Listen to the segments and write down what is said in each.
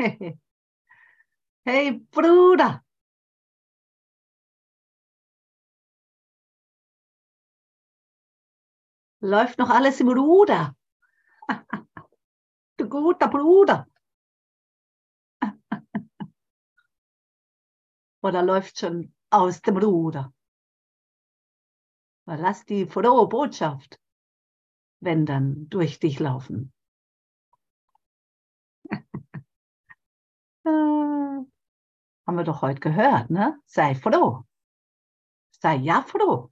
Hey Bruder. Läuft noch alles im Ruder. Du guter Bruder. Oder läuft schon aus dem Ruder? Lass die frohe Botschaft, wenn dann durch dich laufen. Haben wir doch heute gehört, ne? Sei froh. Sei ja froh.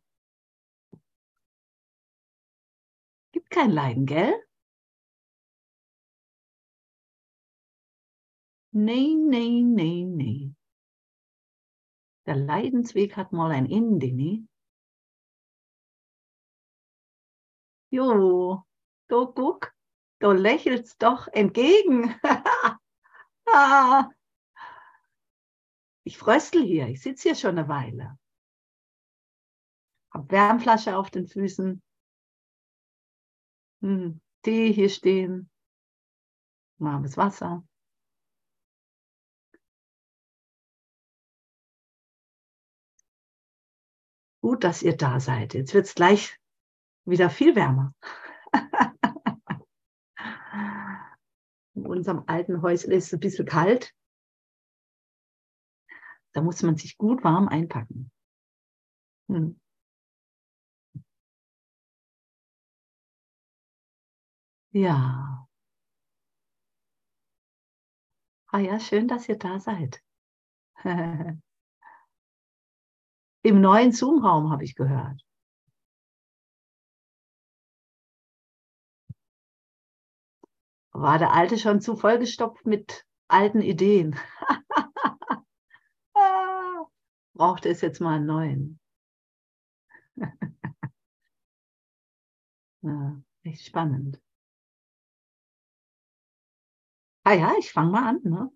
Gibt kein Leiden, gell? Nee, nee, nee, nee. Der Leidensweg hat mal ein Ende, ne? Jo, du guck, du lächelst doch entgegen. ich fröstel hier, ich sitze hier schon eine Weile. Hab Wärmflasche auf den Füßen. Hm, Tee hier stehen. Warmes Wasser. Gut, dass ihr da seid. Jetzt wird es gleich wieder viel wärmer. In unserem alten Häusl ist es ein bisschen kalt. Da muss man sich gut warm einpacken. Hm. Ja. Ah ja, schön, dass ihr da seid. Im neuen Zoom-Raum habe ich gehört. War der alte schon zu vollgestopft mit alten Ideen? Brauchte es jetzt mal einen neuen? ja, echt spannend. Ah ja, ich fange mal an. Ne?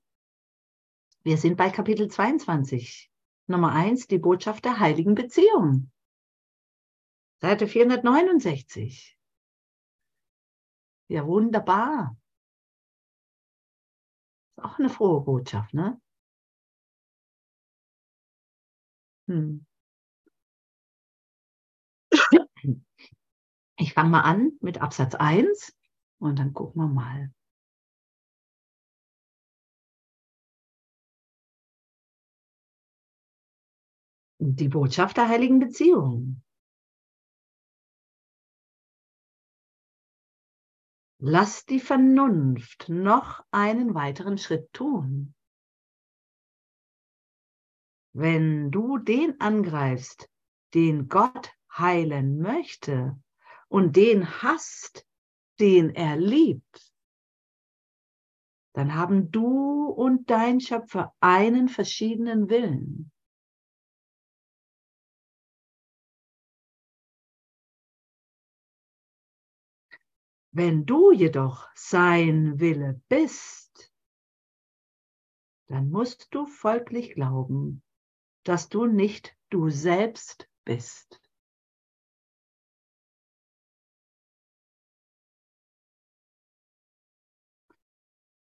Wir sind bei Kapitel 22. Nummer 1, die Botschaft der heiligen Beziehung. Seite 469. Ja, wunderbar. Auch eine frohe Botschaft, ne? Hm. Ich fange mal an mit Absatz 1 und dann gucken wir mal. Die Botschaft der heiligen Beziehung. Lass die Vernunft noch einen weiteren Schritt tun. Wenn du den angreifst, den Gott heilen möchte und den hasst, den er liebt, dann haben du und dein Schöpfer einen verschiedenen Willen. Wenn du jedoch sein Wille bist, dann musst du folglich glauben, dass du nicht du selbst bist.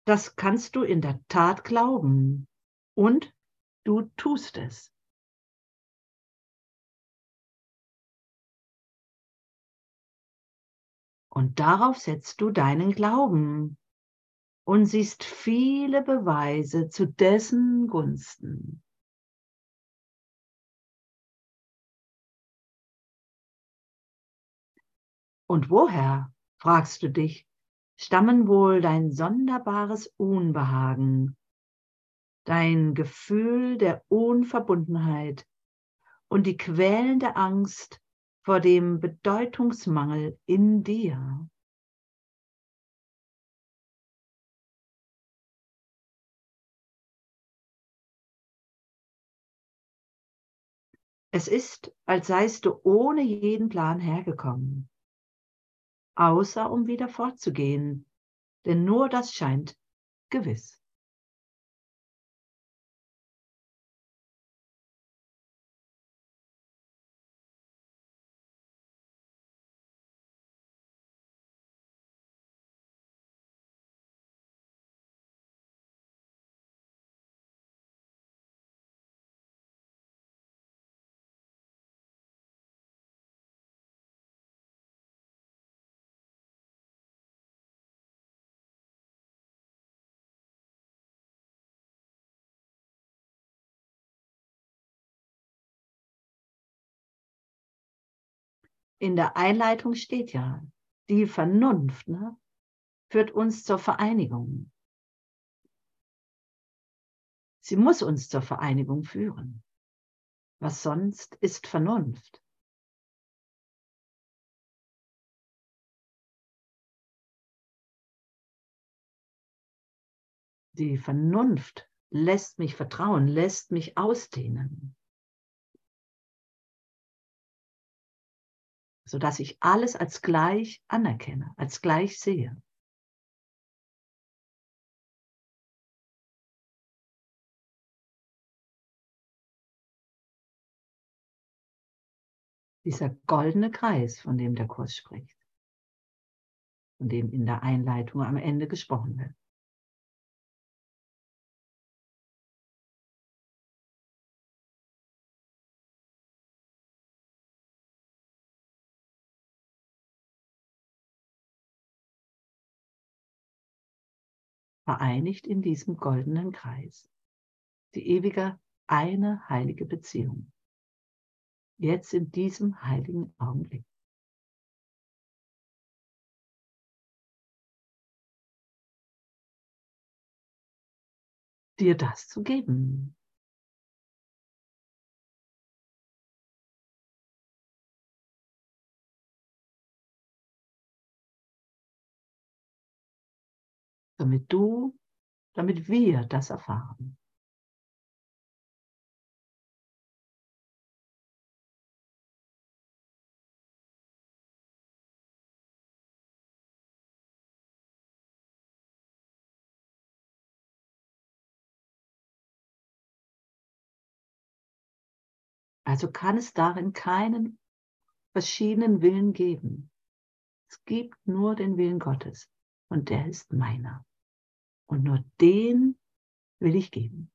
Das kannst du in der Tat glauben und du tust es. Und darauf setzt du deinen Glauben und siehst viele Beweise zu dessen Gunsten. Und woher, fragst du dich, stammen wohl dein sonderbares Unbehagen, dein Gefühl der Unverbundenheit und die quälende Angst vor dem Bedeutungsmangel in dir. Es ist, als seist du ohne jeden Plan hergekommen, außer um wieder fortzugehen, denn nur das scheint gewiss. In der Einleitung steht ja, die Vernunft ne, führt uns zur Vereinigung. Sie muss uns zur Vereinigung führen. Was sonst ist Vernunft? Die Vernunft lässt mich vertrauen, lässt mich ausdehnen. Sodass ich alles als gleich anerkenne, als gleich sehe. Dieser goldene Kreis, von dem der Kurs spricht, von dem in der Einleitung am Ende gesprochen wird. Vereinigt in diesem goldenen Kreis. Die ewige eine heilige Beziehung. Jetzt in diesem heiligen Augenblick. Dir das zu geben. Damit du, damit wir das erfahren. Also kann es darin keinen verschiedenen Willen geben. Es gibt nur den Willen Gottes und der ist meiner. Und nur den will ich geben.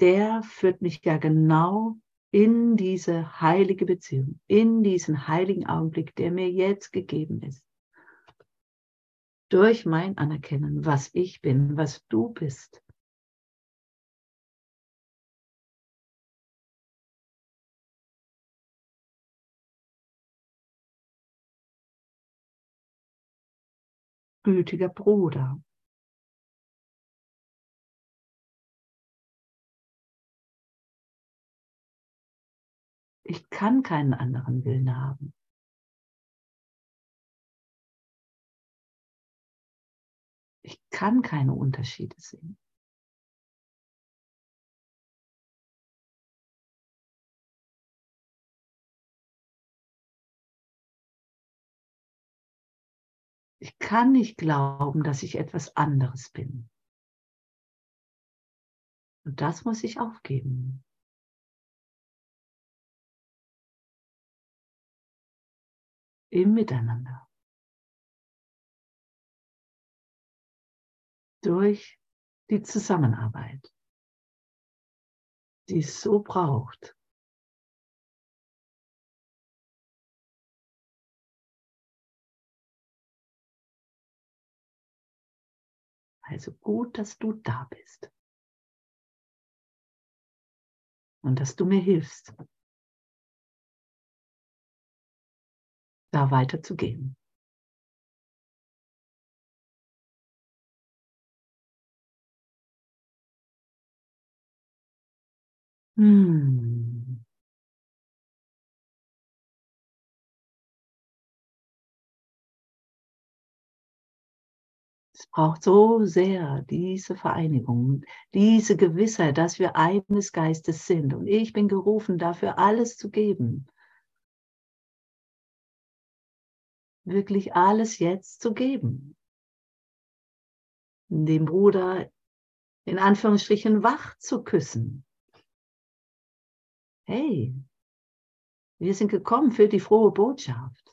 Der führt mich ja genau in diese heilige Beziehung, in diesen heiligen Augenblick, der mir jetzt gegeben ist. Durch mein Anerkennen, was ich bin, was du bist. Gütiger Bruder. Ich kann keinen anderen Willen haben. Ich kann keine Unterschiede sehen. Ich kann nicht glauben, dass ich etwas anderes bin. Und das muss ich aufgeben. Im Miteinander. Durch die Zusammenarbeit, die es so braucht, Also gut, dass du da bist. Und dass du mir hilfst, da weiterzugehen. Hm. Braucht so sehr diese Vereinigung, diese Gewissheit, dass wir eines Geistes sind. Und ich bin gerufen, dafür alles zu geben. Wirklich alles jetzt zu geben. Dem Bruder in Anführungsstrichen wach zu küssen. Hey, wir sind gekommen für die frohe Botschaft.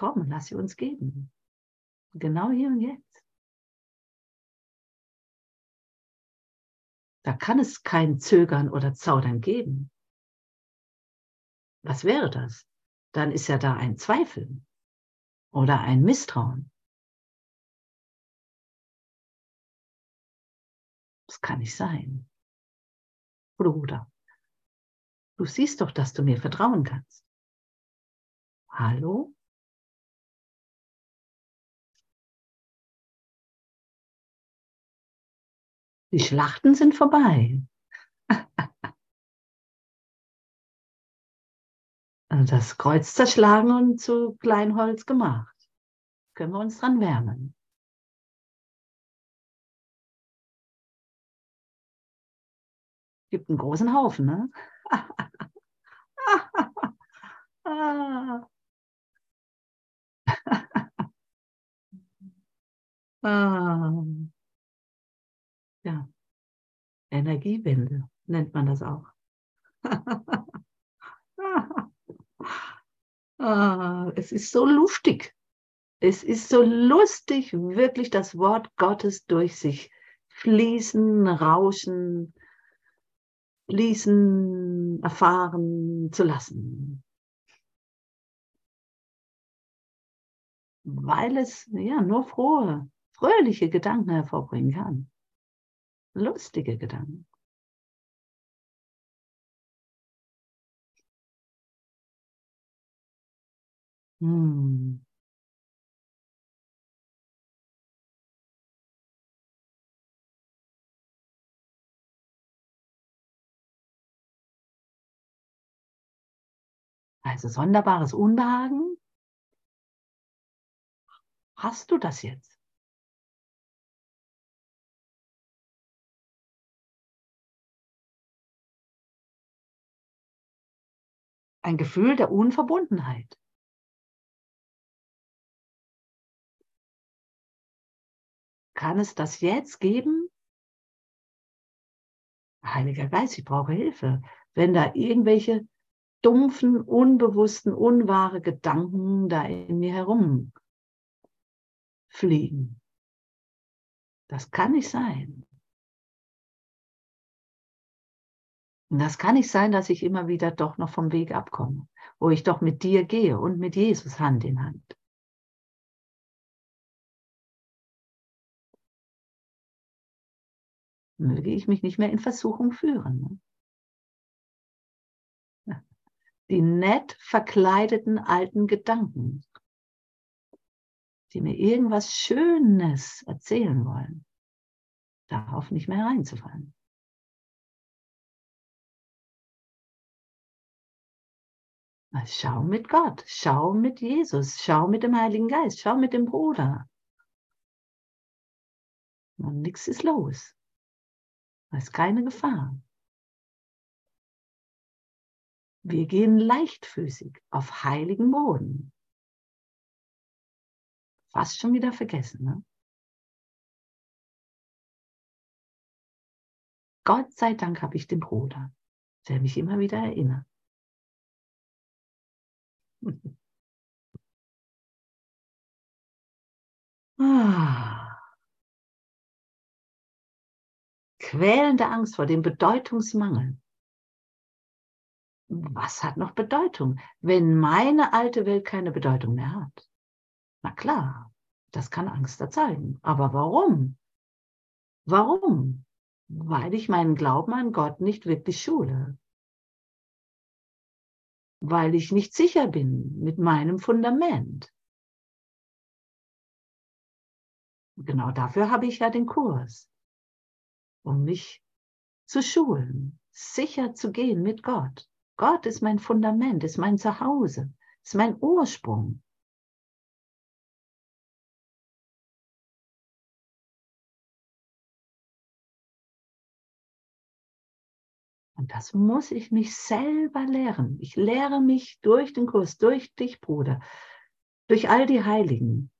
Komm, lass sie uns geben. Genau hier und jetzt. Da kann es kein Zögern oder Zaudern geben. Was wäre das? Dann ist ja da ein Zweifel oder ein Misstrauen. Das kann nicht sein. Bruder, du siehst doch, dass du mir vertrauen kannst. Hallo? Die Schlachten sind vorbei. Das Kreuz zerschlagen und zu Kleinholz gemacht. Können wir uns dran wärmen. Gibt einen großen Haufen, ne? ah. Ja, Energiewende nennt man das auch. ah, es ist so lustig. Es ist so lustig, wirklich das Wort Gottes durch sich fließen, rauschen, fließen, erfahren zu lassen. Weil es ja nur frohe, fröhliche Gedanken hervorbringen kann lustige Gedanken. Hm. Also sonderbares Unbehagen. Hast du das jetzt? Ein Gefühl der Unverbundenheit. Kann es das jetzt geben? Heiliger Geist, ich brauche Hilfe. Wenn da irgendwelche dumpfen, unbewussten, unwahre Gedanken da in mir herum fliegen. Das kann nicht sein. Und das kann nicht sein, dass ich immer wieder doch noch vom Weg abkomme, wo ich doch mit dir gehe und mit Jesus Hand in Hand. Möge ich mich nicht mehr in Versuchung führen. Ne? Die nett verkleideten alten Gedanken, die mir irgendwas Schönes erzählen wollen, darauf nicht mehr reinzufallen. Schau mit Gott, schau mit Jesus, schau mit dem Heiligen Geist, schau mit dem Bruder. Und nichts ist los. Da ist keine Gefahr. Wir gehen leichtfüßig auf heiligen Boden. Fast schon wieder vergessen, ne? Gott sei Dank habe ich den Bruder, der mich immer wieder erinnert. Ah. Quälende Angst vor dem Bedeutungsmangel. Was hat noch Bedeutung, wenn meine alte Welt keine Bedeutung mehr hat? Na klar, das kann Angst erzeugen. Aber warum? Warum? Weil ich meinen Glauben an Gott nicht wirklich schule weil ich nicht sicher bin mit meinem Fundament. Genau dafür habe ich ja den Kurs, um mich zu schulen, sicher zu gehen mit Gott. Gott ist mein Fundament, ist mein Zuhause, ist mein Ursprung. Das muss ich mich selber lehren. Ich lehre mich durch den Kurs, durch dich, Bruder, durch all die Heiligen,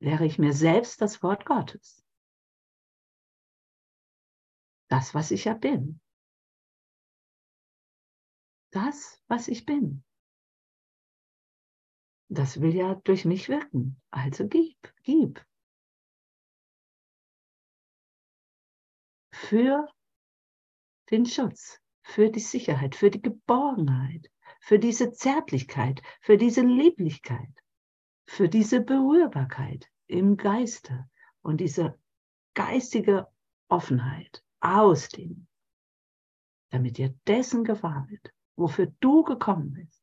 lehre ich mir selbst das Wort Gottes. Das, was ich ja bin. Das, was ich bin. Das will ja durch mich wirken. Also gib, gib. Für den Schutz, für die Sicherheit, für die Geborgenheit, für diese Zärtlichkeit, für diese Lieblichkeit, für diese Berührbarkeit im Geiste und diese geistige Offenheit, Ausdehnung, damit dir dessen gewahr wird, wofür du gekommen bist.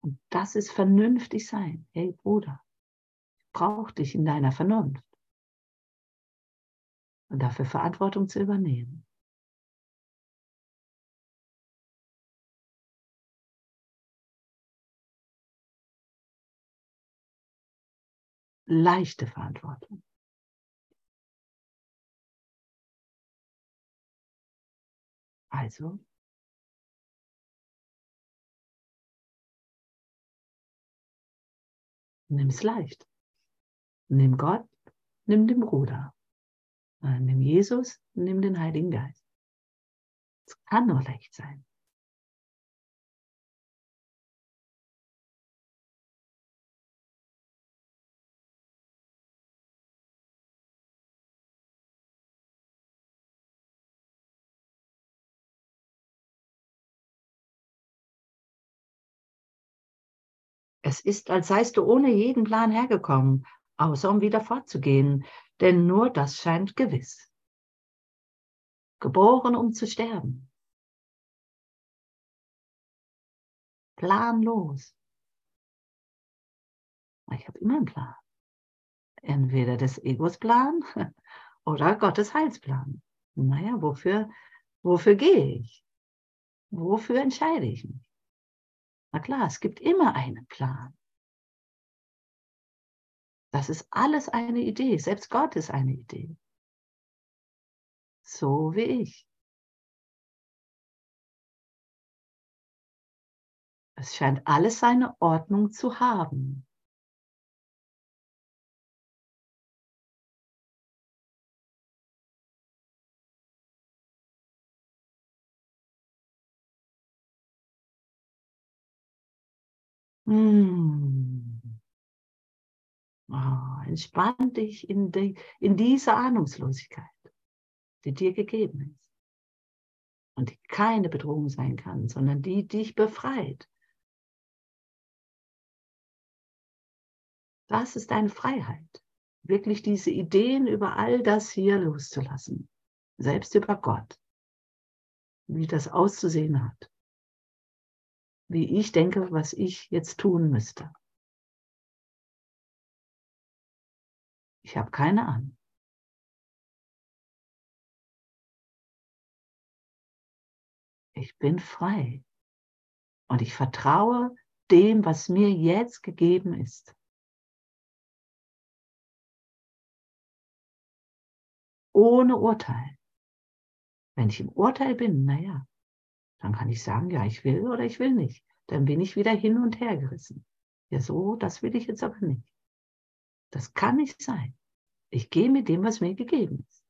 Und das ist vernünftig sein. Hey Bruder, ich brauche dich in deiner Vernunft. Und dafür Verantwortung zu übernehmen. leichte Verantwortung. Also, nimm es leicht. Nimm Gott, nimm den Bruder. Äh, nimm Jesus, nimm den Heiligen Geist. Es kann nur leicht sein. Es ist, als seist du ohne jeden Plan hergekommen, außer um wieder fortzugehen, denn nur das scheint gewiss. Geboren, um zu sterben. Planlos. Ich habe immer einen Plan. Entweder des Egos Plan oder Gottes Heilsplan. Naja, wofür, wofür gehe ich? Wofür entscheide ich mich? Na klar, es gibt immer einen Plan. Das ist alles eine Idee. Selbst Gott ist eine Idee. So wie ich. Es scheint alles seine Ordnung zu haben. Hm. Oh, entspann dich in, die, in diese Ahnungslosigkeit, die dir gegeben ist. Und die keine Bedrohung sein kann, sondern die dich befreit. Das ist deine Freiheit. Wirklich diese Ideen über all das hier loszulassen. Selbst über Gott. Wie das auszusehen hat wie ich denke, was ich jetzt tun müsste. Ich habe keine Ahnung. Ich bin frei und ich vertraue dem, was mir jetzt gegeben ist. Ohne Urteil. Wenn ich im Urteil bin, naja, dann kann ich sagen, ja, ich will oder ich will nicht. Dann bin ich wieder hin und her gerissen. Ja, so, das will ich jetzt aber nicht. Das kann nicht sein. Ich gehe mit dem, was mir gegeben ist.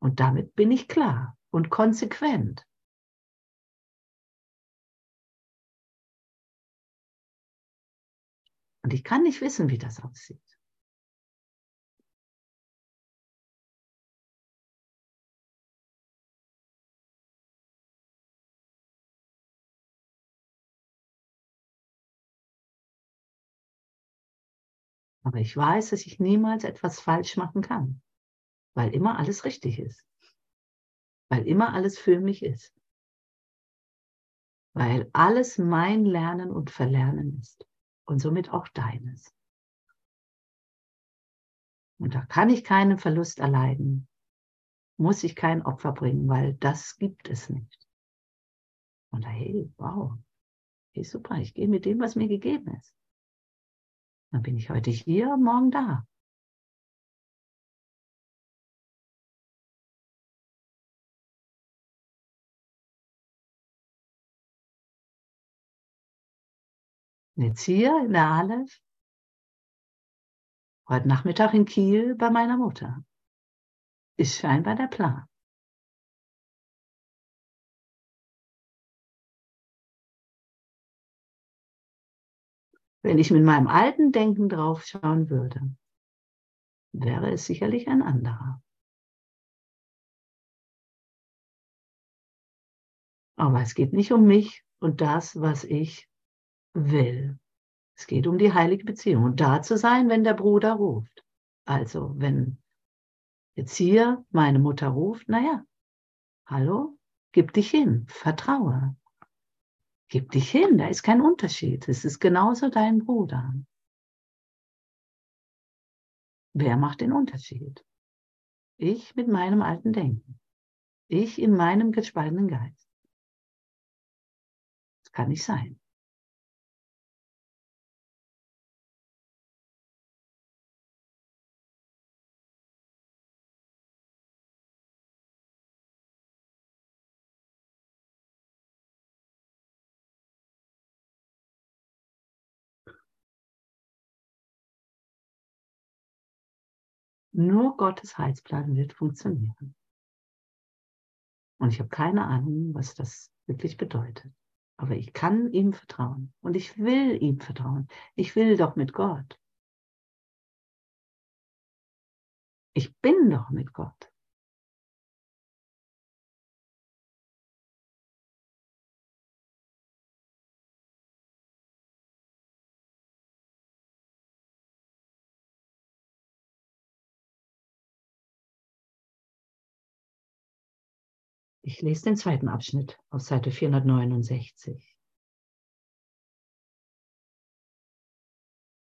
Und damit bin ich klar und konsequent. Und ich kann nicht wissen, wie das aussieht. Aber ich weiß, dass ich niemals etwas falsch machen kann, weil immer alles richtig ist, weil immer alles für mich ist, weil alles mein Lernen und Verlernen ist und somit auch deines. Und da kann ich keinen Verlust erleiden, muss ich kein Opfer bringen, weil das gibt es nicht. Und hey, wow, hey, super, ich gehe mit dem, was mir gegeben ist. Dann bin ich heute hier morgen da. jetzt hier in der Aleph, heute Nachmittag in Kiel bei meiner Mutter. Ist scheinbar der Plan. Wenn ich mit meinem alten Denken drauf schauen würde, wäre es sicherlich ein anderer. Aber es geht nicht um mich und das, was ich will. Es geht um die heilige Beziehung und da zu sein, wenn der Bruder ruft. Also wenn jetzt hier meine Mutter ruft, naja, hallo, gib dich hin, vertraue. Gib dich hin, da ist kein Unterschied. Es ist genauso dein Bruder. Wer macht den Unterschied? Ich mit meinem alten Denken. Ich in meinem gespaltenen Geist. Das kann nicht sein. Nur Gottes Heilsplan wird funktionieren. Und ich habe keine Ahnung, was das wirklich bedeutet. Aber ich kann ihm vertrauen. Und ich will ihm vertrauen. Ich will doch mit Gott. Ich bin doch mit Gott. Ich lese den zweiten Abschnitt auf Seite 469.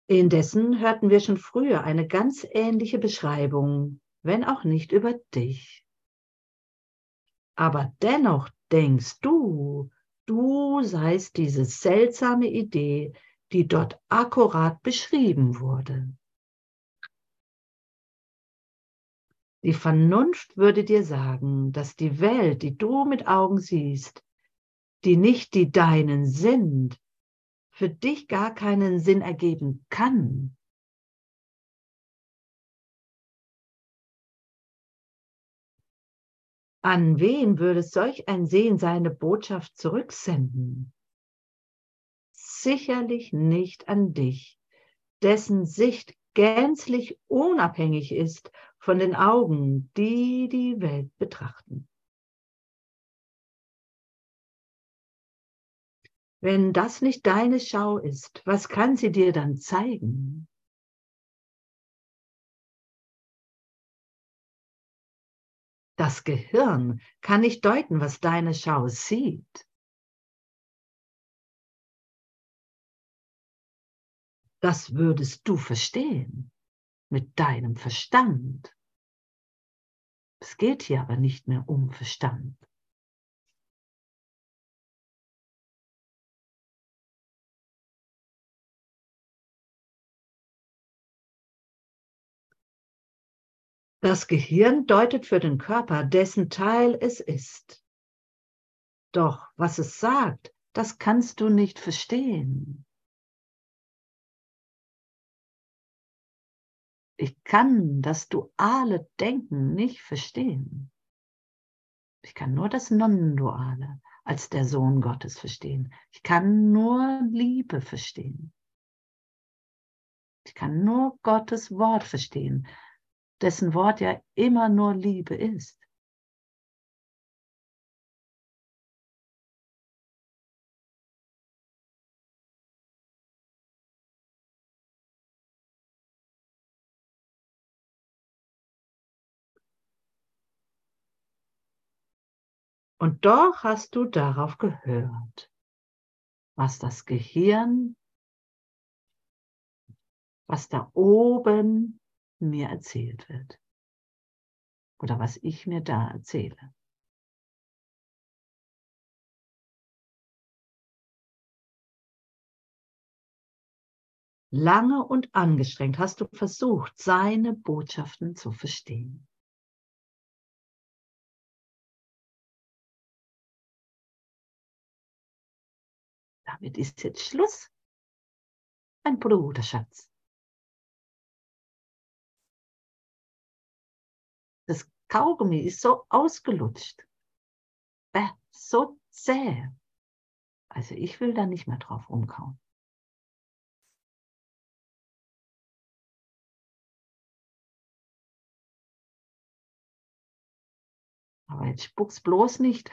Indessen hörten wir schon früher eine ganz ähnliche Beschreibung, wenn auch nicht über dich. Aber dennoch denkst du, du seist diese seltsame Idee, die dort akkurat beschrieben wurde. Die Vernunft würde dir sagen, dass die Welt, die du mit Augen siehst, die nicht die deinen sind, für dich gar keinen Sinn ergeben kann. An wen würde solch ein Sehen seine Botschaft zurücksenden? Sicherlich nicht an dich, dessen Sicht gänzlich unabhängig ist von den Augen, die die Welt betrachten. Wenn das nicht deine Schau ist, was kann sie dir dann zeigen? Das Gehirn kann nicht deuten, was deine Schau sieht. Das würdest du verstehen mit deinem Verstand. Es geht hier aber nicht mehr um Verstand. Das Gehirn deutet für den Körper, dessen Teil es ist. Doch was es sagt, das kannst du nicht verstehen. Ich kann das duale Denken nicht verstehen. Ich kann nur das Non-Duale als der Sohn Gottes verstehen. Ich kann nur Liebe verstehen. Ich kann nur Gottes Wort verstehen, dessen Wort ja immer nur Liebe ist. Und doch hast du darauf gehört, was das Gehirn, was da oben mir erzählt wird. Oder was ich mir da erzähle. Lange und angestrengt hast du versucht, seine Botschaften zu verstehen. Damit ist jetzt Schluss. Mein Bruderschatz. Das Kaugummi ist so ausgelutscht. Äh, so zäh. Also ich will da nicht mehr drauf rumkauen. Aber jetzt spuck's bloß nicht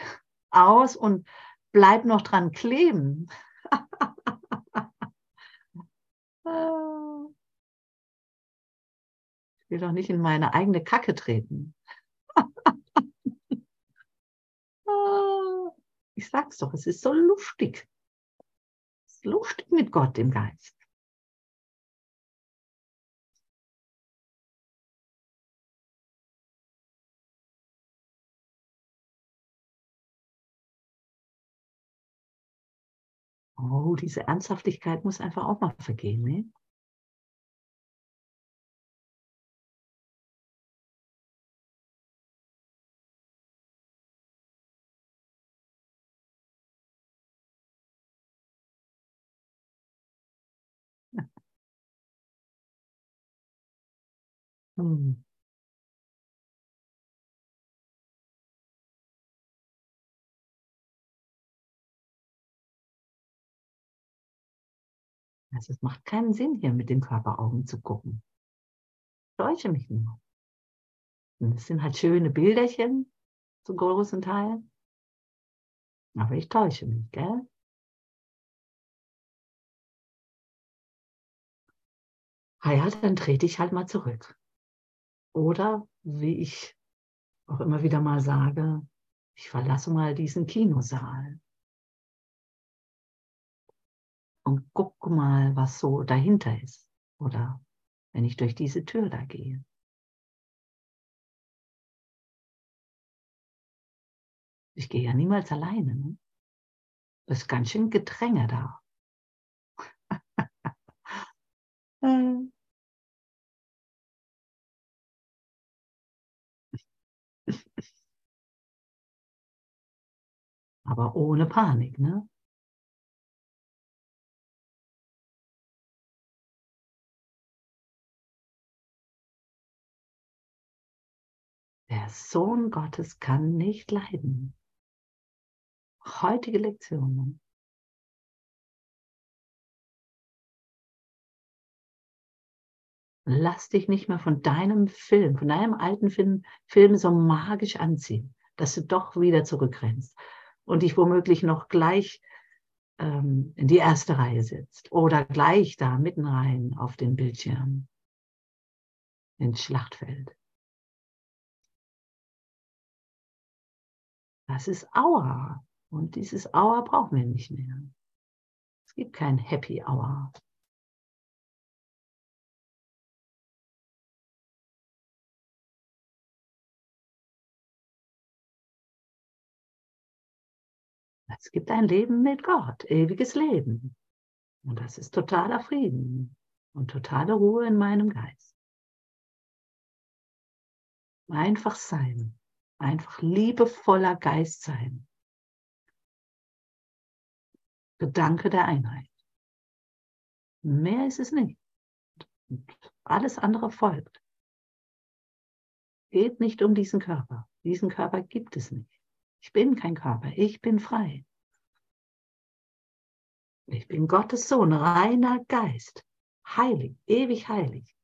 aus und bleib noch dran kleben. Ich will doch nicht in meine eigene Kacke treten. Ich sag's doch, es ist so lustig. Es ist lustig mit Gott im Geist. Oh, diese Ernsthaftigkeit muss einfach auch mal vergehen. Ne? Hm. Also es macht keinen Sinn, hier mit den Körperaugen zu gucken. Ich täusche mich nur. Und es sind halt schöne Bilderchen, zum großen Teil. Aber ich täusche mich, gell? Ah ja, dann trete ich halt mal zurück. Oder wie ich auch immer wieder mal sage, ich verlasse mal diesen Kinosaal und guck mal, was so dahinter ist. Oder wenn ich durch diese Tür da gehe. Ich gehe ja niemals alleine. Ne? Das ist ganz schön Gedränge da. Aber ohne Panik, ne? Der Sohn Gottes kann nicht leiden. Heutige Lektionen. Lass dich nicht mehr von deinem Film, von deinem alten Film, Film so magisch anziehen, dass du doch wieder zurückrennst und dich womöglich noch gleich ähm, in die erste Reihe sitzt oder gleich da mitten rein auf den Bildschirm ins Schlachtfeld. Das ist Aua. Und dieses Aua brauchen wir nicht mehr. Es gibt kein Happy Hour. Es gibt ein Leben mit Gott, ewiges Leben. Und das ist totaler Frieden und totale Ruhe in meinem Geist. Einfach sein. Einfach liebevoller Geist sein. Gedanke der Einheit. Mehr ist es nicht. Und alles andere folgt. Geht nicht um diesen Körper. Diesen Körper gibt es nicht. Ich bin kein Körper. Ich bin frei. Ich bin Gottes Sohn, reiner Geist. Heilig, ewig heilig.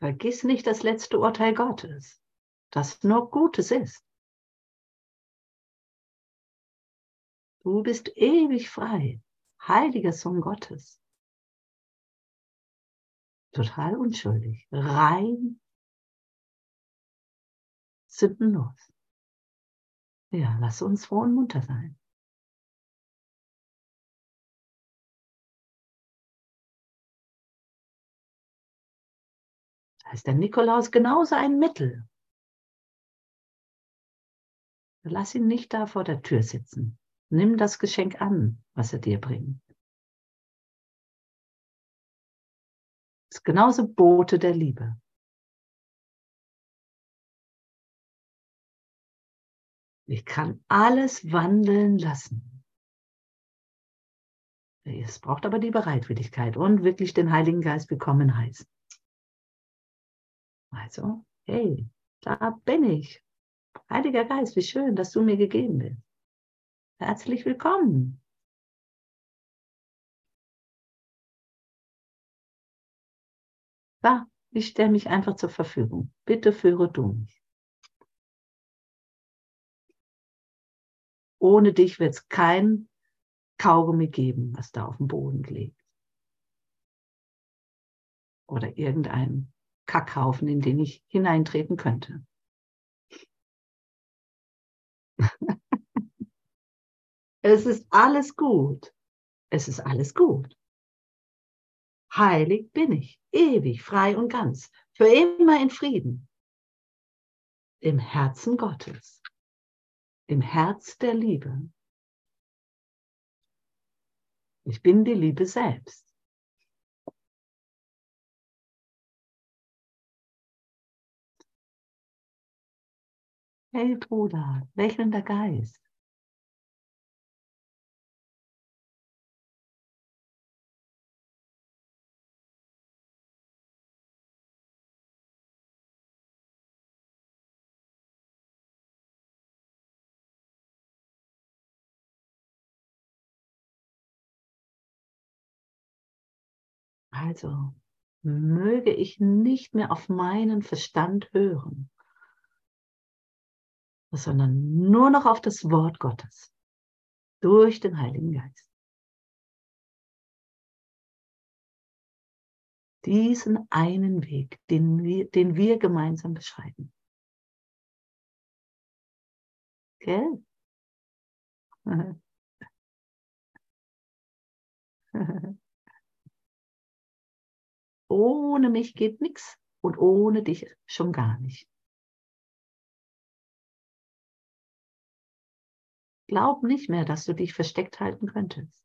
Vergiss nicht das letzte Urteil Gottes, das nur Gutes ist. Du bist ewig frei, heiliger Sohn Gottes. Total unschuldig, rein, sündenlos. Ja, lass uns froh und munter sein. Da ist der Nikolaus genauso ein Mittel. Lass ihn nicht da vor der Tür sitzen. Nimm das Geschenk an, was er dir bringt. Ist genauso Bote der Liebe. Ich kann alles wandeln lassen. Es braucht aber die Bereitwilligkeit und wirklich den Heiligen Geist bekommen heißen. Also, hey, da bin ich. Heiliger Geist, wie schön, dass du mir gegeben bist. Herzlich willkommen. Da, Ich stelle mich einfach zur Verfügung. Bitte führe du mich. Ohne dich wird es kein Kaugummi geben, was da auf dem Boden liegt. Oder irgendein Kackhaufen, in den ich hineintreten könnte. es ist alles gut. Es ist alles gut. Heilig bin ich, ewig, frei und ganz, für immer in Frieden. Im Herzen Gottes, im Herz der Liebe. Ich bin die Liebe selbst. Hey Bruder, lächelnder Geist. Also möge ich nicht mehr auf meinen Verstand hören, sondern nur noch auf das Wort Gottes durch den Heiligen Geist. Diesen einen Weg, den wir, den wir gemeinsam beschreiten. Gell? ohne mich geht nichts und ohne dich schon gar nicht. Glaub nicht mehr, dass du dich versteckt halten könntest.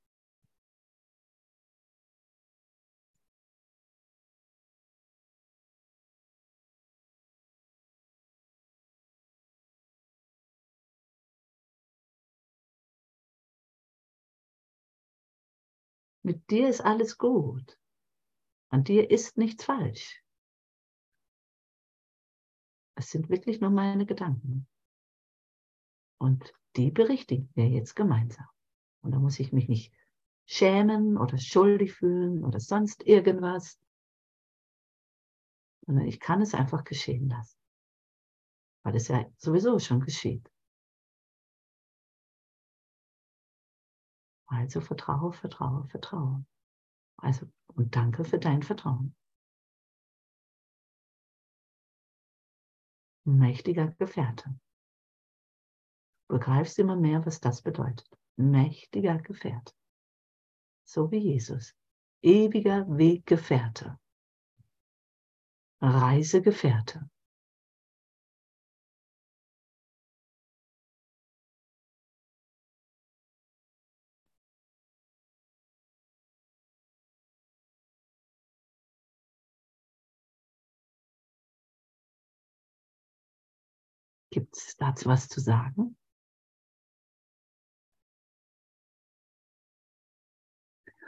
Mit dir ist alles gut. An dir ist nichts falsch. Es sind wirklich nur meine Gedanken. Und die berichtigen wir jetzt gemeinsam. Und da muss ich mich nicht schämen oder schuldig fühlen oder sonst irgendwas, sondern ich kann es einfach geschehen lassen, weil es ja sowieso schon geschieht. Also vertraue, vertraue, vertraue. Also und danke für dein Vertrauen. Mächtiger Gefährte begreifst immer mehr, was das bedeutet. Mächtiger Gefährte. So wie Jesus. Ewiger Weggefährte. Reisegefährte. Gibt es dazu was zu sagen?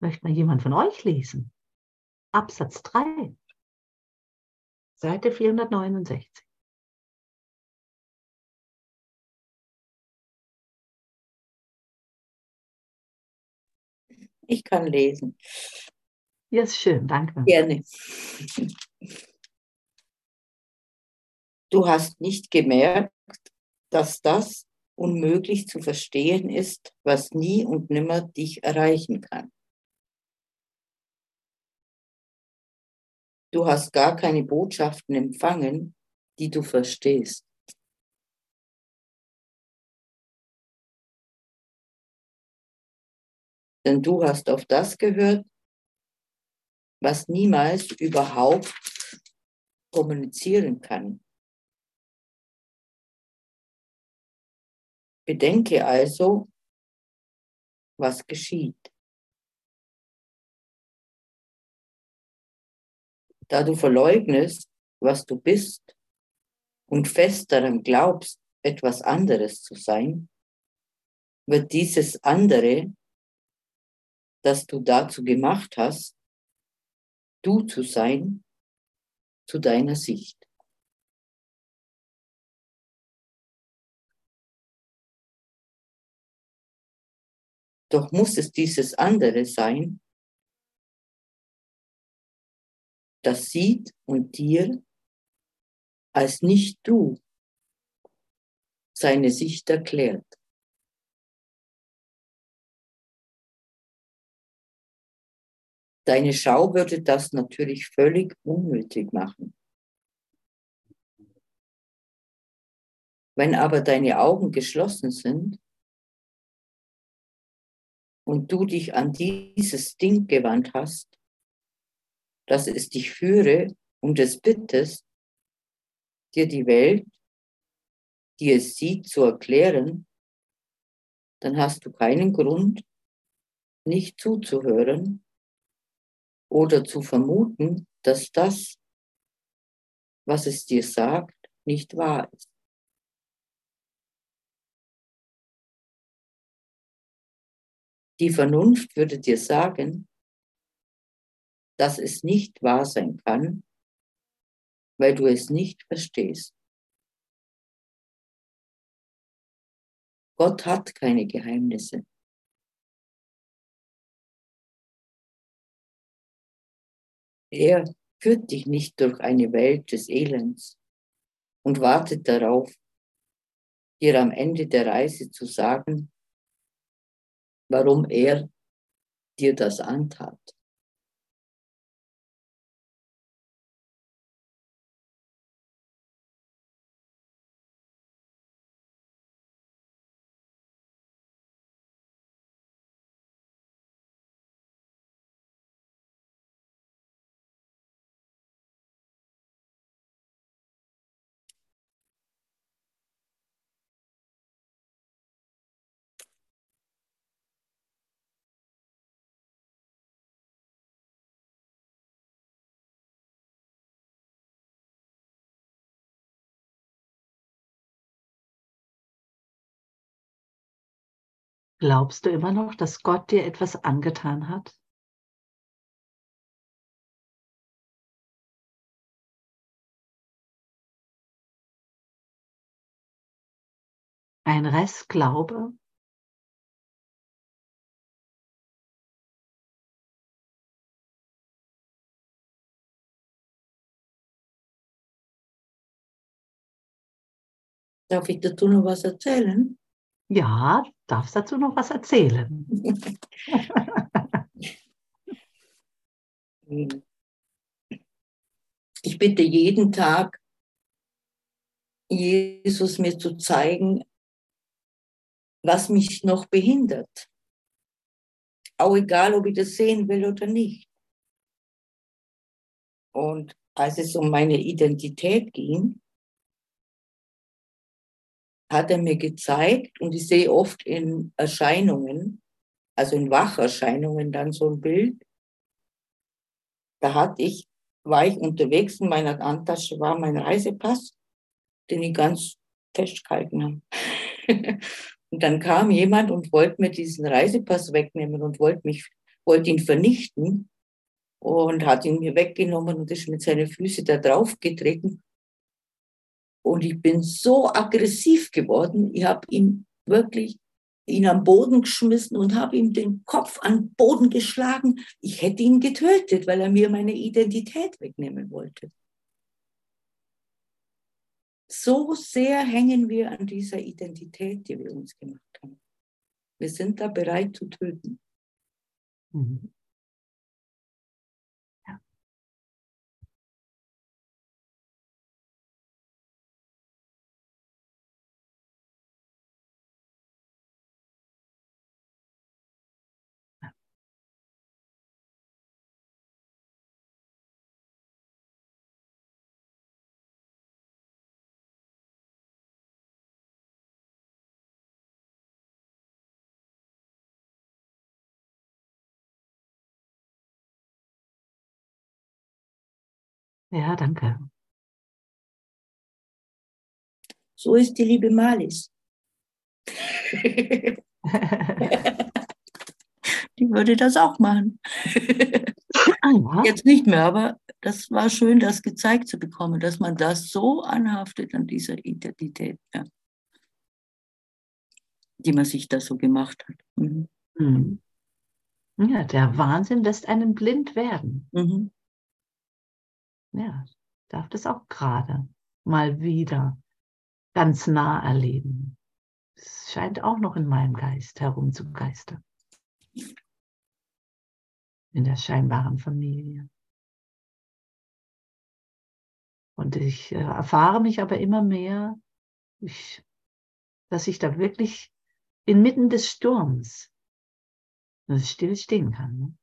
Möchte mal jemand von euch lesen? Absatz 3, Seite 469. Ich kann lesen. Ja, ist schön, danke. Gerne. Du hast nicht gemerkt, dass das unmöglich zu verstehen ist, was nie und nimmer dich erreichen kann. Du hast gar keine Botschaften empfangen, die du verstehst. Denn du hast auf das gehört, was niemals überhaupt kommunizieren kann. Bedenke also, was geschieht. Da du verleugnest, was du bist und fest daran glaubst, etwas anderes zu sein, wird dieses andere, das du dazu gemacht hast, du zu sein, zu deiner Sicht. Doch muss es dieses andere sein, das sieht und dir als nicht du seine Sicht erklärt. Deine Schau würde das natürlich völlig unnötig machen. Wenn aber deine Augen geschlossen sind und du dich an dieses Ding gewandt hast, dass es dich führe und es bittest, dir die Welt, die es sieht, zu erklären, dann hast du keinen Grund, nicht zuzuhören oder zu vermuten, dass das, was es dir sagt, nicht wahr ist. Die Vernunft würde dir sagen, dass es nicht wahr sein kann, weil du es nicht verstehst. Gott hat keine Geheimnisse. Er führt dich nicht durch eine Welt des Elends und wartet darauf, dir am Ende der Reise zu sagen, warum er dir das antat. Glaubst du immer noch, dass Gott dir etwas angetan hat? Ein Restglaube? Darf ich dazu noch was erzählen? Ja, darfst dazu noch was erzählen. Ich bitte jeden Tag, Jesus mir zu zeigen, was mich noch behindert. Auch egal, ob ich das sehen will oder nicht. Und als es um meine Identität ging, hat er mir gezeigt und ich sehe oft in Erscheinungen, also in Wacherscheinungen dann so ein Bild. Da hatte ich, war ich unterwegs in meiner Handtasche war mein Reisepass, den ich ganz festgehalten habe. und dann kam jemand und wollte mir diesen Reisepass wegnehmen und wollte mich, wollte ihn vernichten und hat ihn mir weggenommen und ist mit seinen Füßen da drauf getreten. Und ich bin so aggressiv geworden, ich habe ihn wirklich ihn am Boden geschmissen und habe ihm den Kopf an Boden geschlagen. Ich hätte ihn getötet, weil er mir meine Identität wegnehmen wollte. So sehr hängen wir an dieser Identität, die wir uns gemacht haben. Wir sind da bereit zu töten. Mhm. Ja, danke. So ist die liebe Malis. die würde das auch machen. ah, ja. Jetzt nicht mehr, aber das war schön, das gezeigt zu bekommen, dass man das so anhaftet an dieser Identität, ja. die man sich da so gemacht hat. Mhm. Mhm. Ja, der Wahnsinn lässt einen blind werden. Mhm. Ja, darf das auch gerade mal wieder ganz nah erleben. Es scheint auch noch in meinem Geist herumzugeistern. In der scheinbaren Familie. Und ich äh, erfahre mich aber immer mehr, ich, dass ich da wirklich inmitten des Sturms still stehen kann. Ne?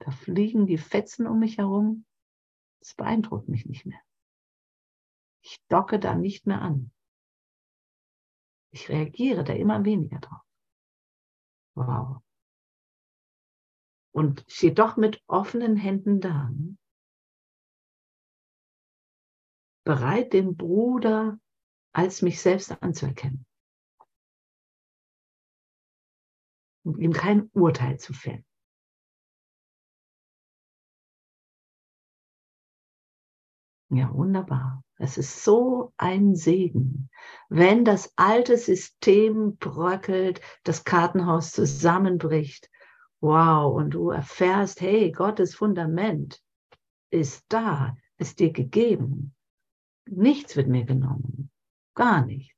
Da fliegen die Fetzen um mich herum. Das beeindruckt mich nicht mehr. Ich docke da nicht mehr an. Ich reagiere da immer weniger drauf. Wow. Und stehe doch mit offenen Händen da. Ne? Bereit, den Bruder als mich selbst anzuerkennen. Und ihm kein Urteil zu fällen. Ja, wunderbar. Es ist so ein Segen, wenn das alte System bröckelt, das Kartenhaus zusammenbricht. Wow, und du erfährst, hey, Gottes Fundament ist da, ist dir gegeben. Nichts wird mir genommen. Gar nichts.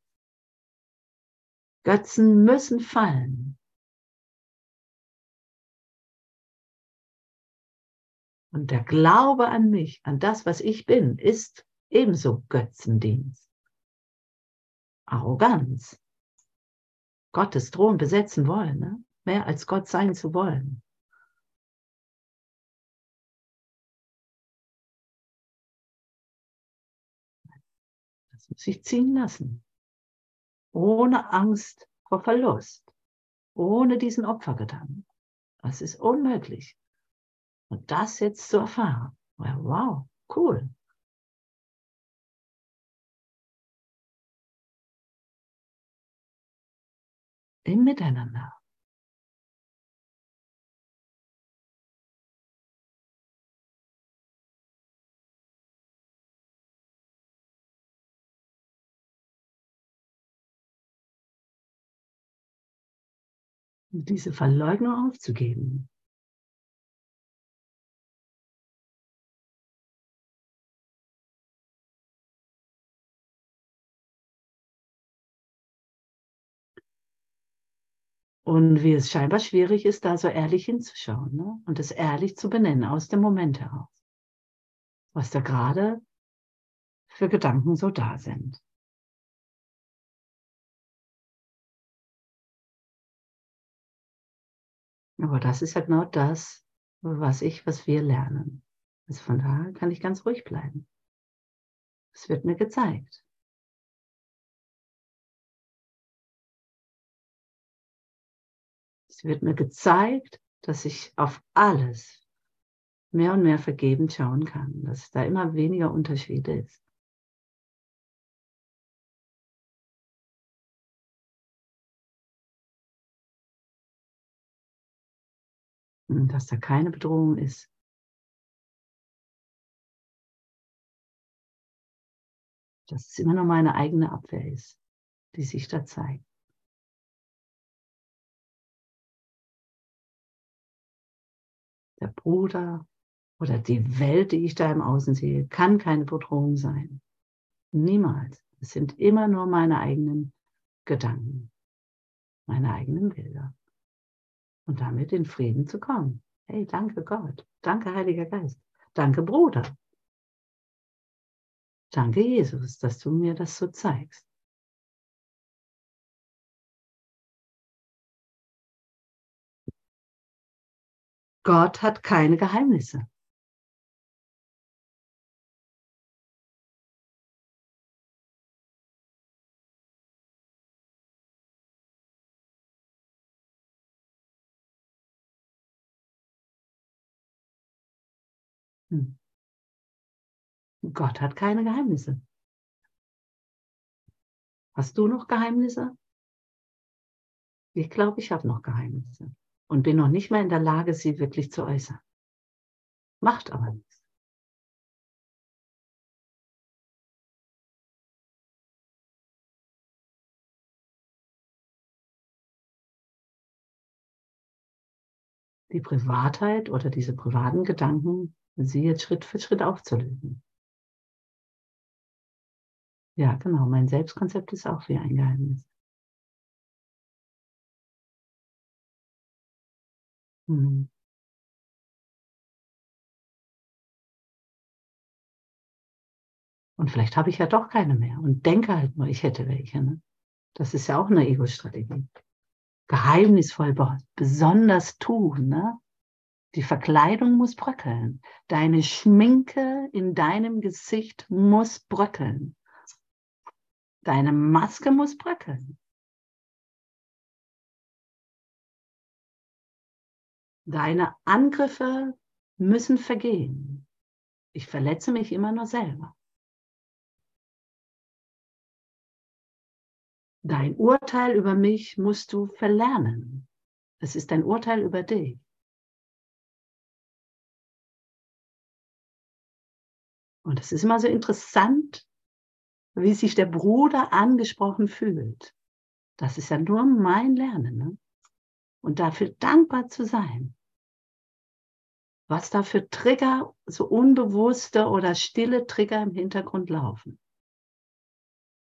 Götzen müssen fallen. Und der Glaube an mich, an das, was ich bin, ist ebenso Götzendienst. Arroganz. Gottes Thron besetzen wollen, ne? mehr als Gott sein zu wollen. Das muss ich ziehen lassen. Ohne Angst vor Verlust. Ohne diesen Opfergedanken. Das ist unmöglich. Und das jetzt zu erfahren. Wow, cool. Im Miteinander. diese Verleugnung aufzugeben. Und wie es scheinbar schwierig ist, da so ehrlich hinzuschauen ne? und es ehrlich zu benennen aus dem Moment heraus, was da gerade für Gedanken so da sind. Aber das ist ja genau das, was ich, was wir lernen. Also von daher kann ich ganz ruhig bleiben. Es wird mir gezeigt. Es wird mir gezeigt, dass ich auf alles mehr und mehr vergebend schauen kann, dass da immer weniger Unterschiede ist. Und dass da keine Bedrohung ist. Dass es immer nur meine eigene Abwehr ist, die sich da zeigt. Der Bruder oder die Welt, die ich da im Außen sehe, kann keine Bedrohung sein. Niemals. Es sind immer nur meine eigenen Gedanken, meine eigenen Bilder. Und damit in Frieden zu kommen. Hey, danke Gott. Danke Heiliger Geist. Danke Bruder. Danke Jesus, dass du mir das so zeigst. Gott hat keine Geheimnisse. Hm. Gott hat keine Geheimnisse. Hast du noch Geheimnisse? Ich glaube, ich habe noch Geheimnisse und bin noch nicht mehr in der Lage, sie wirklich zu äußern. Macht aber nichts. Die Privatheit oder diese privaten Gedanken, sie jetzt Schritt für Schritt aufzulösen. Ja, genau. Mein Selbstkonzept ist auch wie ein Geheimnis. Mhm. Und vielleicht habe ich ja doch keine mehr und denke halt nur, ich hätte welche. Ne? Das ist ja auch eine Ego-Strategie. Geheimnisvoll, besonders tun. Ne? Die Verkleidung muss bröckeln. Deine Schminke in deinem Gesicht muss bröckeln. Deine Maske muss bröckeln. Deine Angriffe müssen vergehen. Ich verletze mich immer nur selber. Dein Urteil über mich musst du verlernen. Es ist ein Urteil über dich. Und es ist immer so interessant, wie sich der Bruder angesprochen fühlt. Das ist ja nur mein Lernen. Ne? Und dafür dankbar zu sein. Was da für Trigger, so unbewusste oder stille Trigger im Hintergrund laufen.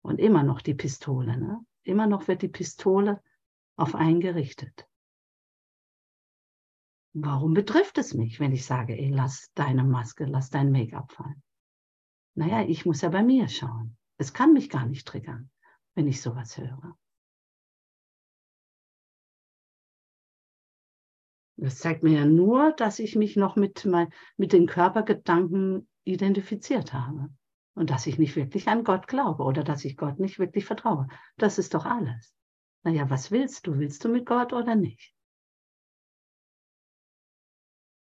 Und immer noch die Pistole. Ne? Immer noch wird die Pistole auf einen gerichtet. Warum betrifft es mich, wenn ich sage, ey, lass deine Maske, lass dein Make-up fallen? Naja, ich muss ja bei mir schauen. Es kann mich gar nicht triggern, wenn ich sowas höre. Das zeigt mir ja nur, dass ich mich noch mit, mein, mit den Körpergedanken identifiziert habe und dass ich nicht wirklich an Gott glaube oder dass ich Gott nicht wirklich vertraue. Das ist doch alles. Naja, was willst du? Willst du mit Gott oder nicht?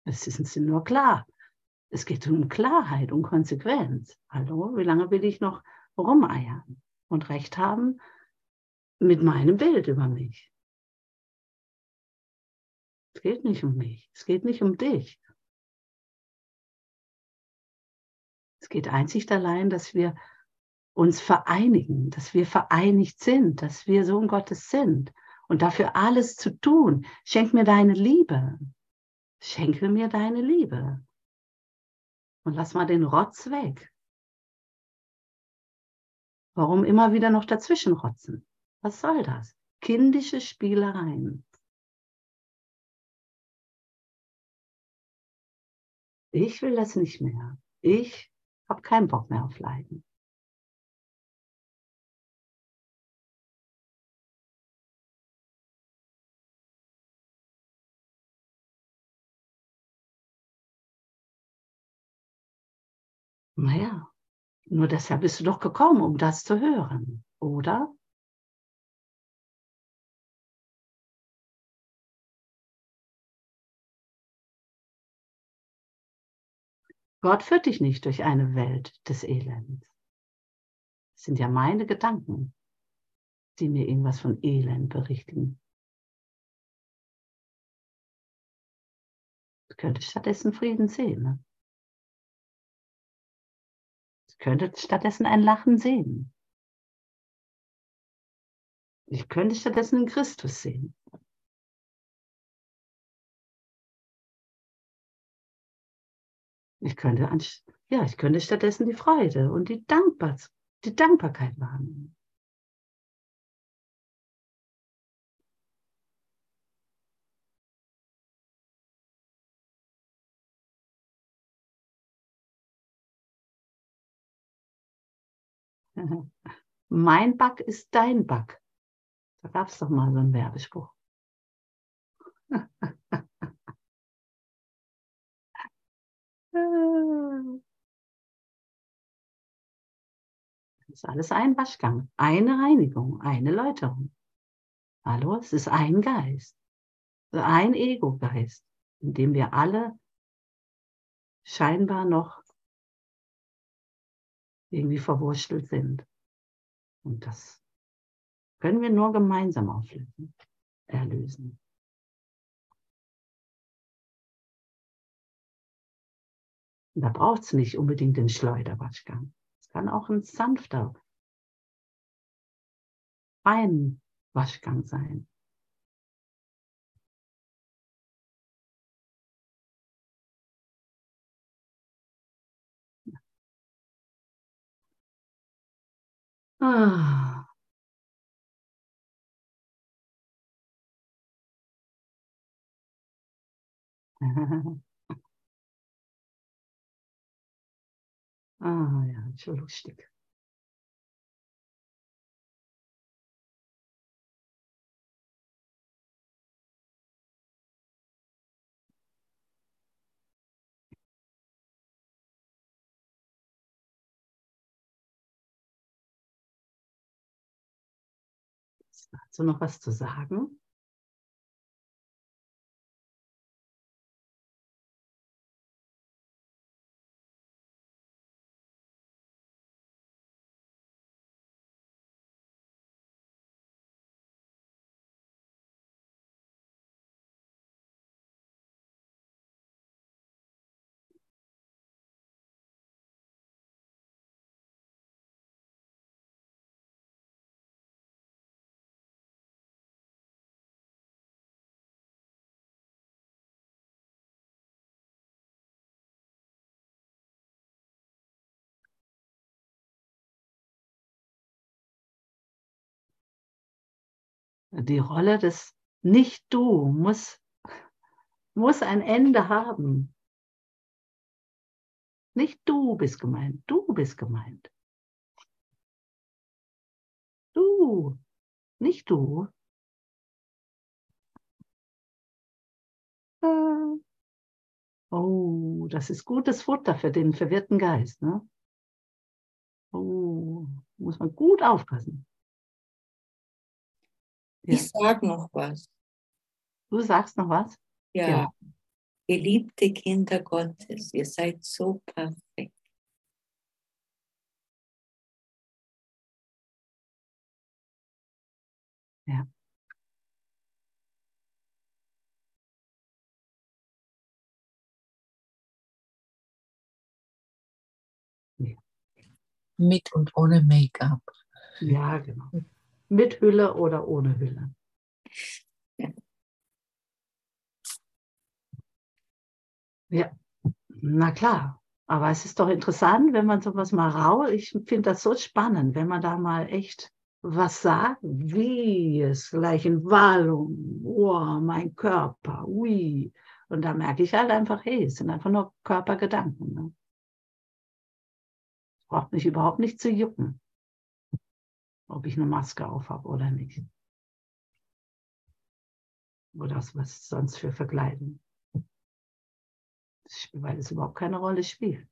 Es ist nur klar. Es geht um Klarheit, um Konsequenz. Hallo, wie lange will ich noch rumeiern und recht haben mit meinem Bild über mich. Es geht nicht um mich, es geht nicht um dich. Es geht einzig allein, dass wir uns vereinigen, dass wir vereinigt sind, dass wir Sohn Gottes sind und dafür alles zu tun. Schenk mir deine Liebe. Schenke mir deine Liebe. Und lass mal den Rotz weg. Warum immer wieder noch dazwischen rotzen? Was soll das? Kindische Spielereien. Ich will das nicht mehr. Ich habe keinen Bock mehr auf Leiden. Naja, nur deshalb bist du doch gekommen, um das zu hören, oder? Gott führt dich nicht durch eine Welt des Elends. Das sind ja meine Gedanken, die mir irgendwas von Elend berichtigen. Du könntest stattdessen Frieden sehen. Ne? könnte stattdessen ein Lachen sehen. Ich könnte stattdessen Christus sehen. Ich könnte, ja, ich könnte stattdessen die Freude und die, Dankbar, die Dankbarkeit wahrnehmen. Mein Back ist dein Back. Da gab es doch mal so einen Werbespruch. Das ist alles ein Waschgang, eine Reinigung, eine Läuterung. Hallo, es ist ein Geist, ein Ego-Geist, in dem wir alle scheinbar noch irgendwie verwurschtelt sind. Und das können wir nur gemeinsam auflösen, erlösen. Und da braucht es nicht unbedingt den Schleuderwaschgang. Es kann auch ein sanfter, fein Waschgang sein. Ah. ah ja, schon lustig. Hast du noch was zu sagen? Die Rolle des Nicht-Du muss, muss ein Ende haben. Nicht du bist gemeint, du bist gemeint. Du, nicht du. Äh. Oh, das ist gutes Futter für den verwirrten Geist. Ne? Oh, muss man gut aufpassen. Ja. Ich sage noch was. Du sagst noch was? Ja. ja. Geliebte Kinder Gottes, ihr seid so perfekt. Ja. Mit und ohne Make-up. Ja, genau. Mit Hülle oder ohne Hülle? Ja, na klar. Aber es ist doch interessant, wenn man sowas mal rau. Ich finde das so spannend, wenn man da mal echt was sagt, wie es gleich in Wallung, oh, mein Körper, ui. Und da merke ich halt einfach, hey, es sind einfach nur Körpergedanken. Ne? Braucht mich überhaupt nicht zu jucken ob ich eine Maske auf habe oder nicht. Oder was sonst für Verkleiden. Weil es überhaupt keine Rolle spielt.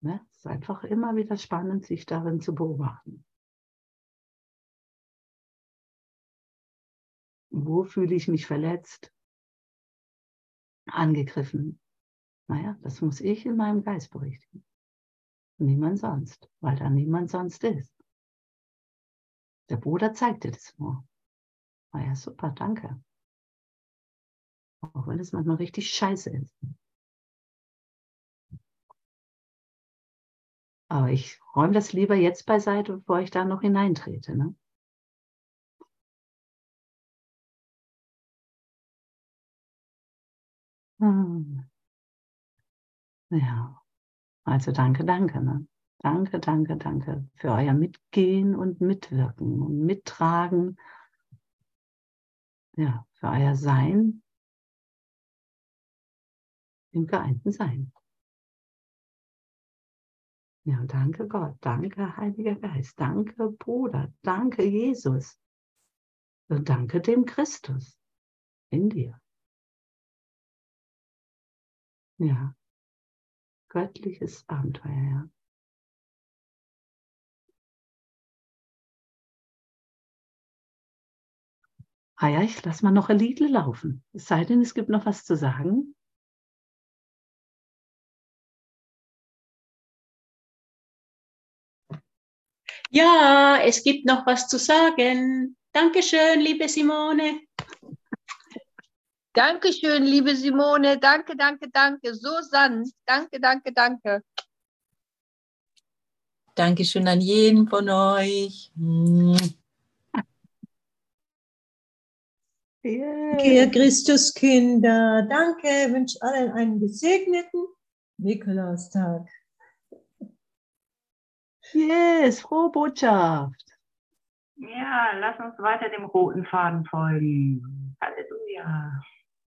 Ne? Es ist einfach immer wieder spannend, sich darin zu beobachten. Wo fühle ich mich verletzt, angegriffen, naja, das muss ich in meinem Geist berichtigen. Niemand sonst, weil da niemand sonst ist. Der Bruder zeigt dir das nur. Naja, super, danke. Auch wenn es manchmal richtig scheiße ist. Aber ich räume das lieber jetzt beiseite, bevor ich da noch hineintrete. Ne? Hm. Ja, also danke, danke. Ne? Danke, danke, danke für euer Mitgehen und Mitwirken und Mittragen. Ja, für euer Sein im geeinten Sein. Ja, danke Gott, danke Heiliger Geist, danke Bruder, danke Jesus und danke dem Christus in dir. Ja, göttliches Abenteuer, ja. Ah ja, ich lasse mal noch ein Liedle laufen. Es sei denn, es gibt noch was zu sagen. Ja, es gibt noch was zu sagen. Dankeschön, liebe Simone. Dankeschön, liebe Simone. Danke, danke, danke. So sanft. Danke, danke, danke. Dankeschön an jeden von euch. Danke, ihr Christuskinder. Danke, ich wünsche allen einen gesegneten Nikolaustag. Yes, frohe Botschaft. Ja, lass uns weiter dem roten Faden folgen. Halleluja.